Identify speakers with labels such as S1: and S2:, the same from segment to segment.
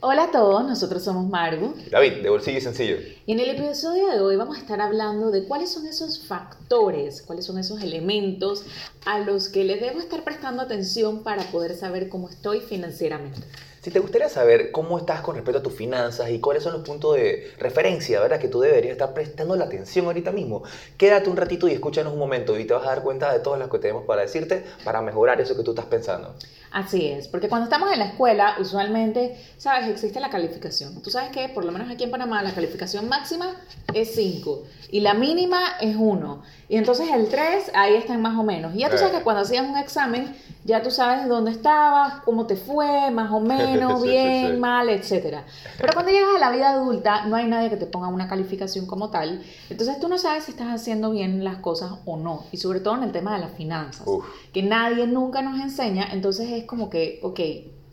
S1: Hola a todos, nosotros somos Margo.
S2: David, de Bolsillo y Sencillo.
S1: Y en el episodio de hoy vamos a estar hablando de cuáles son esos factores, cuáles son esos elementos a los que les debo estar prestando atención para poder saber cómo estoy financieramente.
S2: Si te gustaría saber cómo estás con respecto a tus finanzas y cuáles son los puntos de referencia, ¿verdad? Que tú deberías estar prestando la atención ahorita mismo, quédate un ratito y escúchanos un momento y te vas a dar cuenta de todas las que tenemos para decirte para mejorar eso que tú estás pensando.
S1: Así es, porque cuando estamos en la escuela, usualmente, sabes, existe la calificación. Tú sabes que, por lo menos aquí en Panamá, la calificación máxima es 5 y la mínima es 1. Y entonces el 3, ahí están más o menos. Y ya tú sabes que cuando hacías un examen, ya tú sabes dónde estabas, cómo te fue, más o menos, bien, mal, etc. Pero cuando llegas a la vida adulta, no hay nadie que te ponga una calificación como tal. Entonces tú no sabes si estás haciendo bien las cosas o no. Y sobre todo en el tema de las finanzas, que nadie nunca nos enseña. Entonces es como que, ok,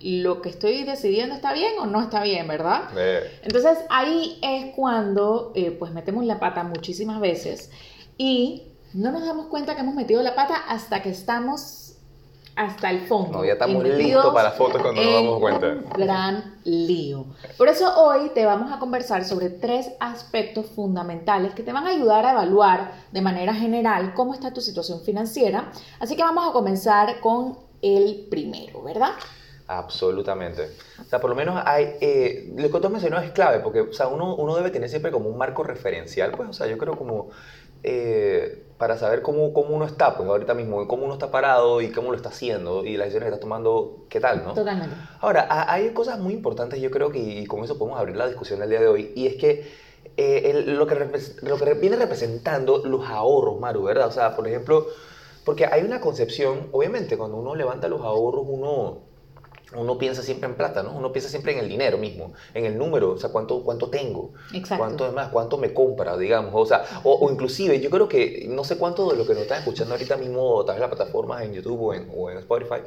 S1: lo que estoy decidiendo está bien o no está bien, ¿verdad? Entonces ahí es cuando eh, pues metemos la pata muchísimas veces y no nos damos cuenta que hemos metido la pata hasta que estamos hasta el fondo.
S2: No, ya estamos listos para fotos cuando nos damos cuenta.
S1: Un gran lío. Por eso hoy te vamos a conversar sobre tres aspectos fundamentales que te van a ayudar a evaluar de manera general cómo está tu situación financiera. Así que vamos a comenzar con el primero, ¿verdad?
S2: Absolutamente. O sea, por lo menos hay, eh, lo que tú has mencionado es clave, porque o sea, uno, uno debe tener siempre como un marco referencial, pues, o sea, yo creo como eh, para saber cómo, cómo uno está, pues ahorita mismo, cómo uno está parado y cómo lo está haciendo y las decisiones que está tomando, qué tal, ¿no?
S1: Totalmente.
S2: Ahora, hay cosas muy importantes, yo creo que, y con eso podemos abrir la discusión del día de hoy, y es que eh, lo, que lo que viene representando los ahorros, Maru, ¿verdad? O sea, por ejemplo, porque hay una concepción, obviamente, cuando uno levanta los ahorros, uno uno piensa siempre en plata, ¿no? Uno piensa siempre en el dinero mismo, en el número, o sea, cuánto, cuánto tengo,
S1: Exacto.
S2: cuánto más, cuánto me compra, digamos, o sea, o, inclusive yo creo que no sé cuánto de lo que nos están escuchando ahorita mismo, tal vez las plataformas en YouTube o en, o en Spotify,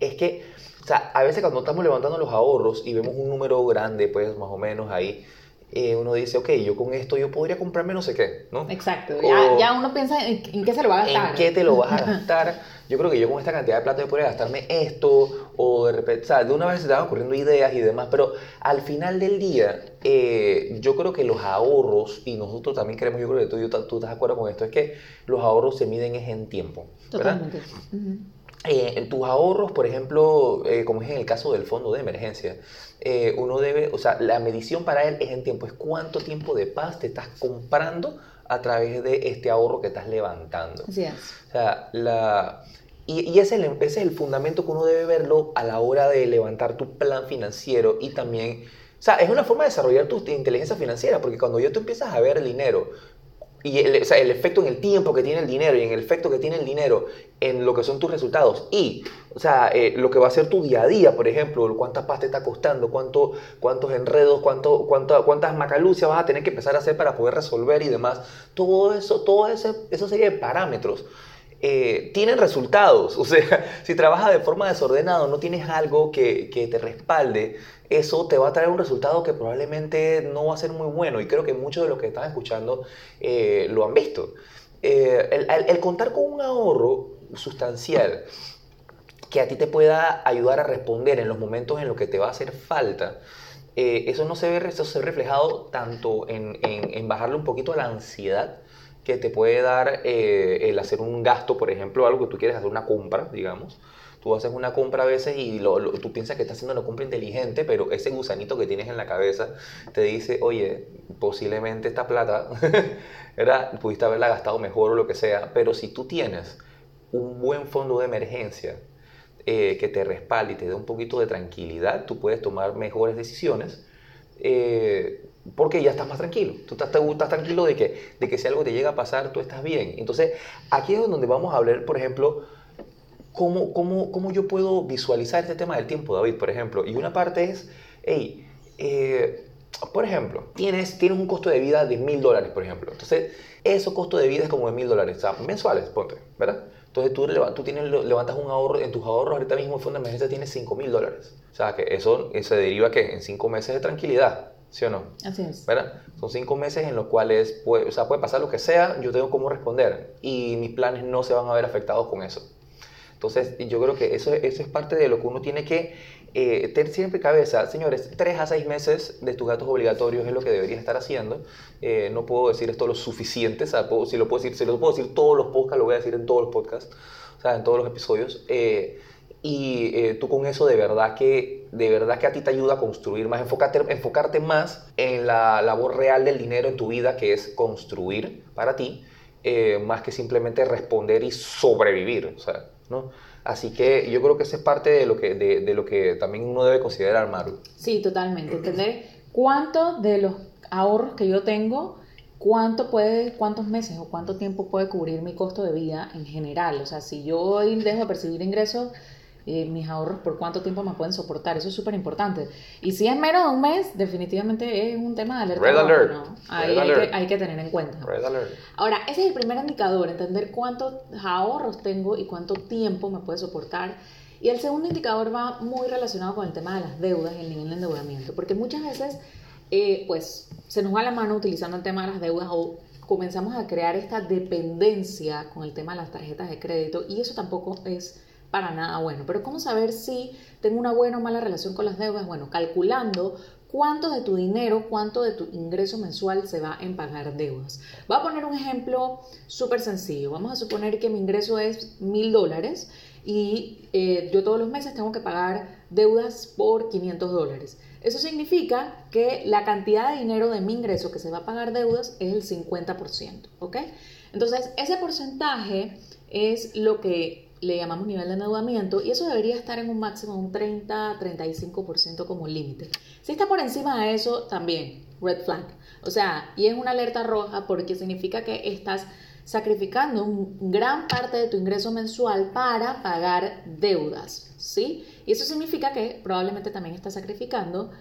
S2: es que, o sea, a veces cuando estamos levantando los ahorros y vemos un número grande, pues más o menos ahí, eh, uno dice, ok, yo con esto yo podría comprarme no sé qué, ¿no?
S1: Exacto, ya, ya, uno piensa en, en, qué se lo va a gastar.
S2: ¿En qué te lo vas a gastar? yo creo que yo con esta cantidad de plata yo podría gastarme esto, o de repente, o sea, de una vez se van ocurriendo ideas y demás, pero al final del día, eh, yo creo que los ahorros, y nosotros también queremos, yo creo que tú, tú, estás de acuerdo con esto, es que los ahorros se miden es en tiempo.
S1: Totalmente.
S2: Eh, tus ahorros, por ejemplo, eh, como es en el caso del fondo de emergencia, uno debe, o sea, la medición para él es en tiempo, es cuánto tiempo de paz te estás comprando a través de este ahorro que estás levantando.
S1: Así es.
S2: O sea, la, y, ese, ese, es el fundamento que uno debe verlo a la hora de levantar tu plan financiero y también, o sea, es una forma de desarrollar tu inteligencia financiera, porque cuando ya tú empiezas a ver el dinero y el, efecto en el tiempo que tiene el dinero y en el efecto que tiene el dinero en lo que son tus resultados. Y, o sea, eh, lo que va a ser tu día a día, por ejemplo, cuántas pasta está costando, cuánto, cuántos enredos, cuánto, cuánto, cuántas macalucias vas a tener que empezar a hacer para poder resolver y demás, todo eso, ese, esa serie de parámetros eh, tienen resultados. O sea, si trabajas de forma desordenada, no tienes algo que, que, te respalde, eso te va a traer un resultado que probablemente no va a ser muy bueno. Y creo que muchos de los que están escuchando eh, lo han visto. Eh, el, contar con un ahorro sustancial que a ti te pueda ayudar a responder en los momentos en los que te va a hacer falta, eso no se ve, eso se reflejado tanto en, en, en bajarle un poquito a la ansiedad, que te puede dar eh, el hacer un gasto, por ejemplo, algo que tú quieres hacer una compra, digamos. Tú haces una compra a veces y lo, tú piensas que estás haciendo una compra inteligente, pero ese gusanito que tienes en la cabeza te dice, oye, posiblemente esta plata, ¿verdad? pudiste haberla gastado mejor o lo que sea, pero si tú tienes un buen fondo de emergencia eh, que te respalde y te dé un poquito de tranquilidad, tú puedes tomar mejores decisiones. Eh, porque ya estás más tranquilo. Tú estás, estás, tranquilo de que, de que si algo te llega a pasar, tú estás bien. Entonces, aquí es donde vamos a hablar, por ejemplo, cómo, cómo, cómo yo puedo visualizar este tema del tiempo, David, por ejemplo. Y una parte es, hey, eh, por ejemplo, tienes, tienes un costo de vida de mil dólares, por ejemplo. Entonces, ese costo de vida es como de mil dólares, o mensuales, ponte, ¿verdad? Entonces, tú, tú tienes, levantas un ahorro, en tus ahorros ahorita mismo en fondo de emergencia tienes cinco mil dólares. O sea, que eso se deriva que en cinco meses de tranquilidad. ¿Sí o no?
S1: Así es.
S2: ¿Verdad? Son cinco meses en los cuales puede, o sea, puede pasar lo que sea, yo tengo cómo responder y mis planes no se van a ver afectados con eso. Entonces, yo creo que eso, eso es parte de lo que uno tiene que eh, tener siempre cabeza. Señores, tres a seis meses de tus gastos obligatorios es lo que deberías estar haciendo. Eh, no puedo decir esto lo suficiente, o sea, si lo puedo decir, si lo puedo decir todos los podcasts, lo voy a decir en todos los podcasts, o sea, en todos los episodios. Eh, y eh, tú con eso de verdad que de verdad que a ti te ayuda a construir más, enfocarte, enfocarte más en la labor real del dinero en tu vida, que es construir para ti, eh, más que simplemente responder y sobrevivir. O sea, ¿no? Así que yo creo que eso es parte de lo que, de, lo que también uno debe considerar, Maru.
S1: Sí, totalmente. Entender cuánto de los ahorros que yo tengo cuánto puede, cuántos meses o cuánto tiempo puede cubrir mi costo de vida en general. O sea, si yo dejo de percibir ingresos eh, mis ahorros por cuánto tiempo me pueden soportar. Eso es súper importante. Y si es menos de un mes, definitivamente es un tema de alerta.
S2: Red alert.
S1: Ahí hay, Que, hay, Que, tener en cuenta.
S2: Red alert.
S1: Ahora, ese es el primer indicador, entender cuántos ahorros tengo y cuánto tiempo me puede soportar. Y el segundo indicador va muy relacionado con el tema de las deudas y el nivel de endeudamiento, porque muchas veces eh, pues se nos va la mano utilizando el tema de las deudas o comenzamos a crear esta dependencia con el tema de las tarjetas de crédito y eso tampoco es para nada bueno. Pero ¿cómo saber si tengo una buena o mala relación con las deudas? Bueno, calculando cuánto de tu dinero, cuánto de tu ingreso mensual se va en pagar deudas. Voy a poner un ejemplo súper sencillo. Vamos a suponer que mi ingreso es mil dólares y eh, yo todos los meses tengo que pagar deudas por 500 dólares. Eso significa que la cantidad de dinero de mi ingreso que se va a pagar deudas es el 50%, ¿ok? Entonces, ese porcentaje es lo que le llamamos nivel de endeudamiento y eso debería estar en un máximo de un 30-35% como límite. Si está por encima de eso, también red flag. O sea, y es una alerta roja porque significa que estás sacrificando un gran parte de tu ingreso mensual para pagar deudas, ¿sí? Y eso significa que probablemente también estás sacrificando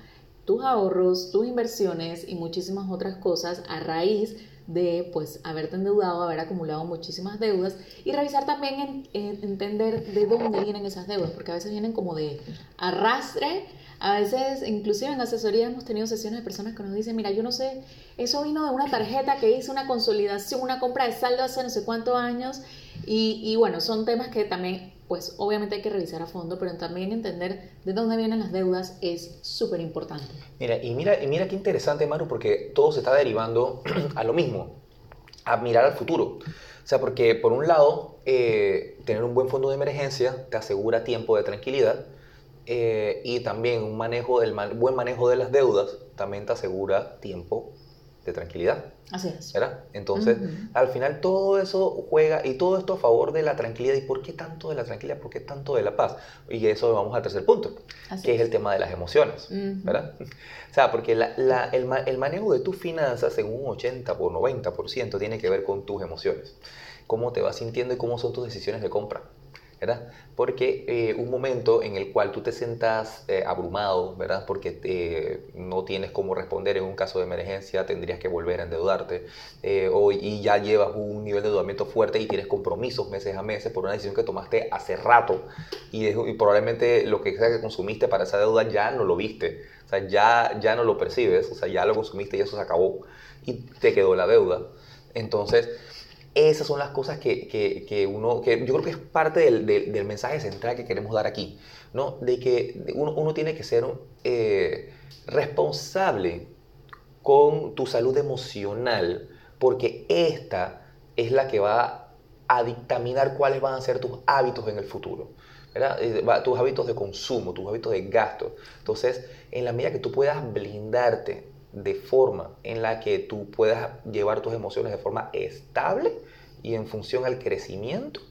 S1: tus ahorros, tus inversiones y muchísimas otras cosas a raíz de pues haberte endeudado, haber acumulado muchísimas deudas y revisar también en, entender de dónde vienen esas deudas, porque a veces vienen como de arrastre, a veces inclusive en asesoría hemos tenido sesiones de personas que nos dicen, mira, yo no sé, eso vino de una tarjeta que hice una consolidación, una compra de saldo hace no sé cuántos años y, y bueno, son temas que también pues obviamente hay que revisar a fondo, pero también entender de dónde vienen las deudas es súper importante.
S2: Mira, y mira, y mira qué interesante, Maru, porque todo se está derivando a lo mismo, a mirar al futuro. O sea, porque por un lado, eh, tener un buen fondo de emergencia te asegura tiempo de tranquilidad eh, y también un manejo del buen manejo de las deudas también te asegura tiempo de tranquilidad.
S1: Así es.
S2: ¿Verdad? Entonces, al final todo eso juega y todo esto a favor de la tranquilidad. ¿Y por qué tanto de la tranquilidad? ¿Por qué tanto de la paz? Y eso vamos al tercer punto, que es. el tema de las emociones. ¿Verdad? O sea, porque el, el, manejo de tus finanzas en un 80 o 90% tiene que ver con tus emociones. Cómo te vas sintiendo y cómo son tus decisiones de compra. ¿Verdad? Porque eh, un momento en el cual tú te sientas eh, abrumado, ¿verdad? Porque no tienes cómo responder en un caso de emergencia, tendrías que volver a endeudarte, eh, o, y ya llevas un nivel de endeudamiento fuerte y tienes compromisos meses a meses por una decisión que tomaste hace rato, y, y probablemente lo que sea que consumiste para esa deuda ya no lo viste, o sea, ya, ya no lo percibes, o sea, ya lo consumiste y eso se acabó, y te quedó la deuda. Entonces, esas son las cosas que, que, uno, que yo creo que es parte del, del, mensaje central que queremos dar aquí, ¿no? De que uno, uno tiene que ser eh, responsable con tu salud emocional, porque esta es la que va a dictaminar cuáles van a ser tus hábitos en el futuro. Eh, tus hábitos de consumo, tus hábitos de gasto. Entonces, en la medida que tú puedas blindarte de forma en la que tú puedas llevar tus emociones de forma estable y en función al crecimiento,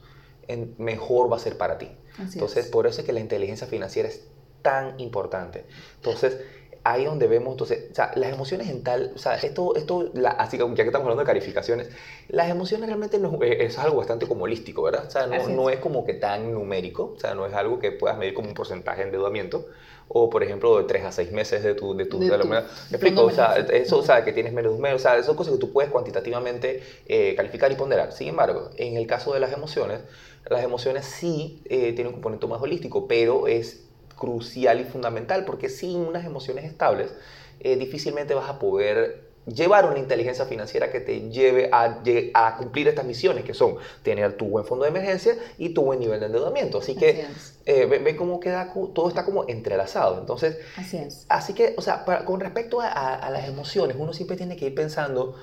S2: mejor va a ser para ti. Entonces, por eso es que la inteligencia financiera es tan importante. Entonces, ahí es donde vemos, entonces, o sea, las emociones en tal, o sea, esto, esto la, así que ya que estamos hablando de calificaciones, las emociones realmente no, es, es algo bastante como holístico, ¿verdad? O sea, no,
S1: Así es.
S2: no es como que tan numérico, o sea, no es algo que puedas medir como un porcentaje de endeudamiento, o por ejemplo, de 3 a 6 meses de tu, de tu,
S1: De
S2: de
S1: tu.
S2: ¿Me explico? O sea, eso, o sea, que tienes menos de un mes, o sea, son cosas que tú puedes cuantitativamente eh, calificar y ponderar. Sin embargo, en el caso de las emociones, las emociones sí eh, tienen un componente más holístico, pero es crucial y fundamental porque sin unas emociones estables, eh, difícilmente vas a poder llevar una inteligencia financiera que te lleve a, cumplir estas misiones, que son tener tu buen fondo de emergencia y tu buen nivel de endeudamiento. Así que
S1: Así
S2: eh, ve, ve cómo queda, todo está como entrelazado. Entonces,
S1: Así es.
S2: Así que, o sea, para- con respecto a, a- a las emociones, uno siempre tiene que ir pensando,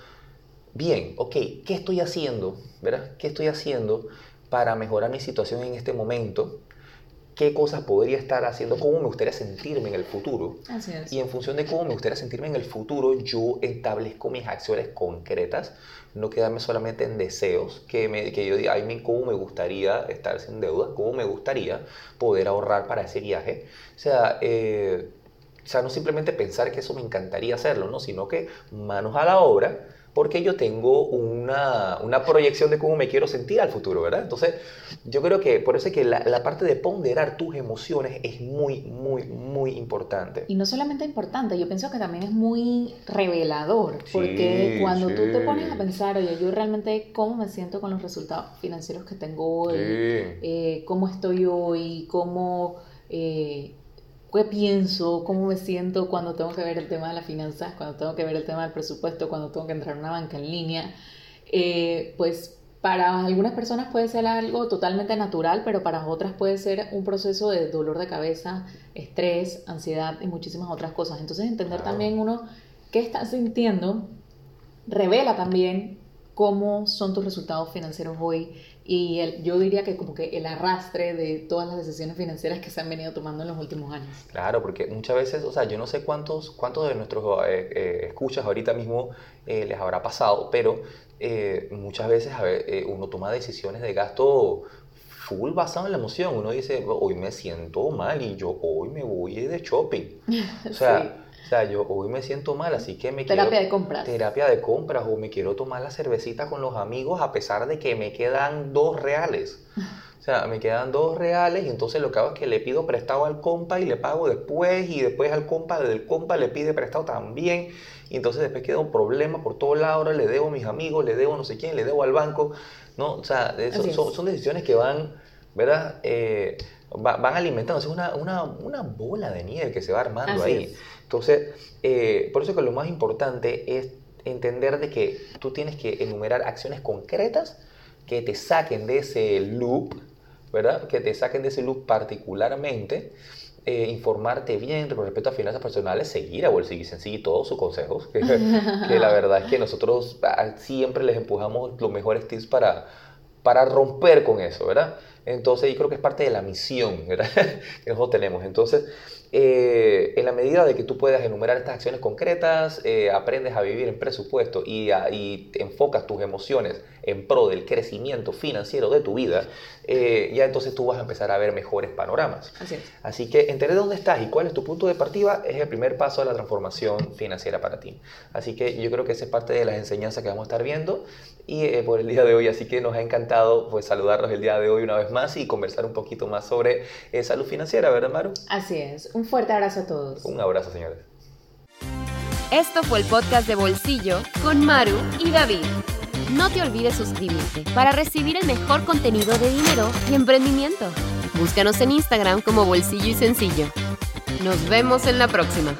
S2: bien, ok, ¿qué estoy haciendo? ¿Verdad? ¿Qué estoy haciendo para mejorar mi situación en este momento? ¿Qué cosas podría estar haciendo? ¿Cómo me gustaría sentirme en el futuro?
S1: Así es.
S2: Y en función de cómo me gustaría sentirme en el futuro, yo establezco mis acciones concretas, no quedarme solamente en deseos, que, me, que yo diga, ay, cómo me gustaría estar sin deuda, cómo me gustaría poder ahorrar para ese viaje. O sea, eh, o sea, no simplemente pensar que eso me encantaría hacerlo, ¿no? sino que manos a la obra, porque yo tengo una, una proyección de cómo me quiero sentir al futuro, ¿verdad? Entonces, yo creo que por eso es que la, la parte de ponderar tus emociones es muy, muy, muy importante.
S1: Y no solamente importante, yo pienso que también es muy revelador,
S2: Sí,
S1: porque cuando tú te
S2: sí.
S1: pones a pensar, oye, yo realmente cómo me siento con los resultados financieros que tengo hoy, eh, cómo estoy hoy, cómo, eh, qué pienso, cómo me siento cuando tengo que ver el tema de las finanzas, cuando tengo que ver el tema del presupuesto, cuando tengo que entrar a una banca en línea, eh, pues para algunas personas puede ser algo totalmente natural, pero para otras puede ser un proceso de dolor de cabeza, estrés, ansiedad y muchísimas otras cosas. Entonces entender
S2: Claro.
S1: también uno qué estás sintiendo revela también cómo son tus resultados financieros hoy y el- yo diría que como que el arrastre de todas las decisiones financieras que se han venido tomando en los últimos años.
S2: Claro, porque muchas veces, o sea, yo no sé cuántos, cuántos de nuestros eh, eh, escuchas ahorita mismo eh, les habrá pasado, pero eh, muchas veces a ver, eh, uno toma decisiones de gasto full basado en la emoción. Uno dice, hoy me siento mal y yo hoy me voy de shopping. O sea, o sea, yo hoy me siento mal, así que me
S1: Terapia
S2: quiero...
S1: de compras.
S2: Terapia de compras o me quiero tomar la cervecita con los amigos a pesar de que me quedan dos reales. O sea, me quedan dos reales y entonces lo que hago es que le pido prestado al compa y le pago después y después al compa del compa le pide prestado también y entonces después queda un problema por todos lados, ahora le debo a mis amigos, le debo a no sé quién, le debo al banco, ¿no? O sea, eso- son, son decisiones que van, ¿verdad? Eh, va- van alimentando, es una, una, una bola de nieve que se va armando
S1: Así
S2: ahí.
S1: es.
S2: Entonces, eh, por eso que lo más importante es entender de que tú tienes que enumerar acciones concretas que te saquen de ese loop, ¿verdad? Que te saquen de ese loop particularmente, eh, informarte bien con respecto a finanzas personales, seguir a Bolsillo y Sencillo todos sus consejos, que, que la verdad es que nosotros ah, siempre les empujamos los mejores tips para, para romper con eso, ¿verdad? Entonces, yo creo que es parte de la misión ¿verdad? que nosotros tenemos. Entonces, eh, en la medida de que tú puedas enumerar estas acciones concretas, eh, aprendes a vivir en presupuesto y, a- y enfocas tus emociones en pro del crecimiento financiero de tu vida, eh, ya entonces tú vas a empezar a ver mejores panoramas.
S1: Así es.
S2: Así que entender dónde estás y cuál es tu punto de partida es el primer paso de la transformación financiera para ti. Así que yo creo que esa es parte de las enseñanzas que vamos a estar viendo y eh, por el día de hoy. Así que nos ha encantado pues saludarlos el día de hoy una vez más y conversar un poquito más sobre eh, salud financiera, ¿verdad, Maru?
S1: Así es. Un fuerte abrazo a todos.
S2: Un abrazo, señores.
S3: Esto fue el podcast de Bolsillo con Maru y David. No te olvides suscribirte para recibir el mejor contenido de dinero y emprendimiento. Búscanos en Instagram como Bolsillo y Sencillo. Nos vemos en la próxima.